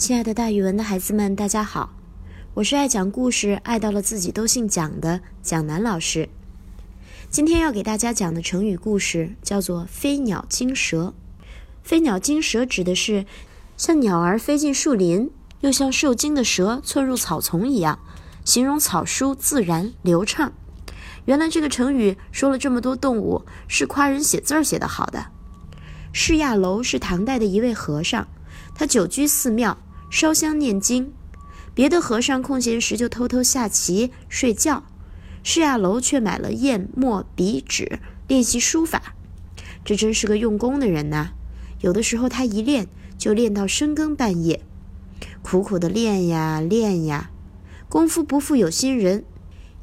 亲爱的，大语文的孩子们，大家好！我是爱讲故事、爱到了自己都姓蒋的蒋楠老师。今天要给大家讲的成语故事叫做“飞鸟惊蛇”。飞鸟惊蛇指的是像鸟儿飞进树林，又像受惊的蛇窜入草丛一样，形容草书自然流畅。原来这个成语说了这么多动物，是夸人写字儿写得好的。释亚楼是唐代的一位和尚，他久居寺庙。烧香念经，别的和尚空闲时就偷偷下棋睡觉，释亚楼却买了砚墨笔纸练习书法。这真是个用功的人呐！有的时候他一练就练到深更半夜，苦苦的练呀练呀，功夫不负有心人，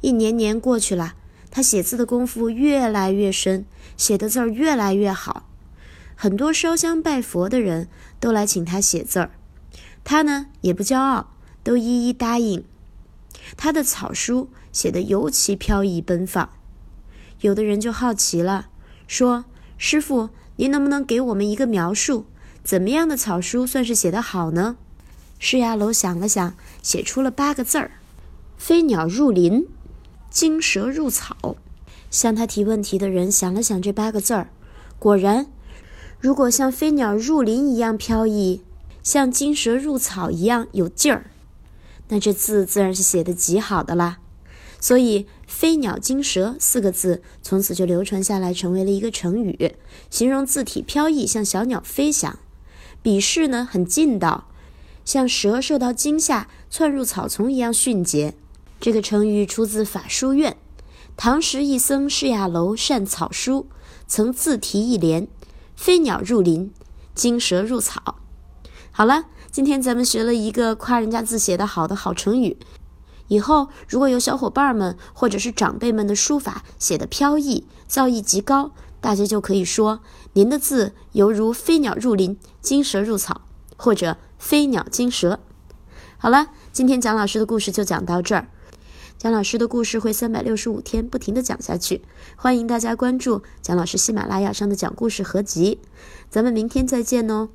一年年过去了，他写字的功夫越来越深，写的字儿越来越好，很多烧香拜佛的人都来请他写字儿。他呢也不骄傲，都一一答应。他的草书写得尤其飘逸奔放，有的人就好奇了，说：“师傅，您能不能给我们一个描述？怎么样的草书算是写得好呢？”释亚楼想了想，写出了八个字儿：“飞鸟入林，惊蛇入草。”向他提问题的人想了想这八个字儿，果然，如果像飞鸟入林一样飘逸。像金蛇入草一样有劲儿，那这字自然是写的极好的啦。所以“飞鸟惊蛇”四个字从此就流传下来，成为了一个成语，形容字体飘逸，像小鸟飞翔。笔势呢很劲道，像蛇受到惊吓窜入草丛一样迅捷。这个成语出自法书院，唐时一僧释亚楼善草书，曾自题一联：“飞鸟入林，惊蛇入草。”好了，今天咱们学了一个夸人家字写得好的好成语。以后如果有小伙伴们或者是长辈们的书法写的飘逸，造诣极高，大家就可以说您的字犹如飞鸟入林，惊蛇入草，或者飞鸟惊蛇。好了，今天蒋老师的故事就讲到这儿。蒋老师的故事会三百六十五天不停的讲下去，欢迎大家关注蒋老师喜马拉雅上的讲故事合集。咱们明天再见哦。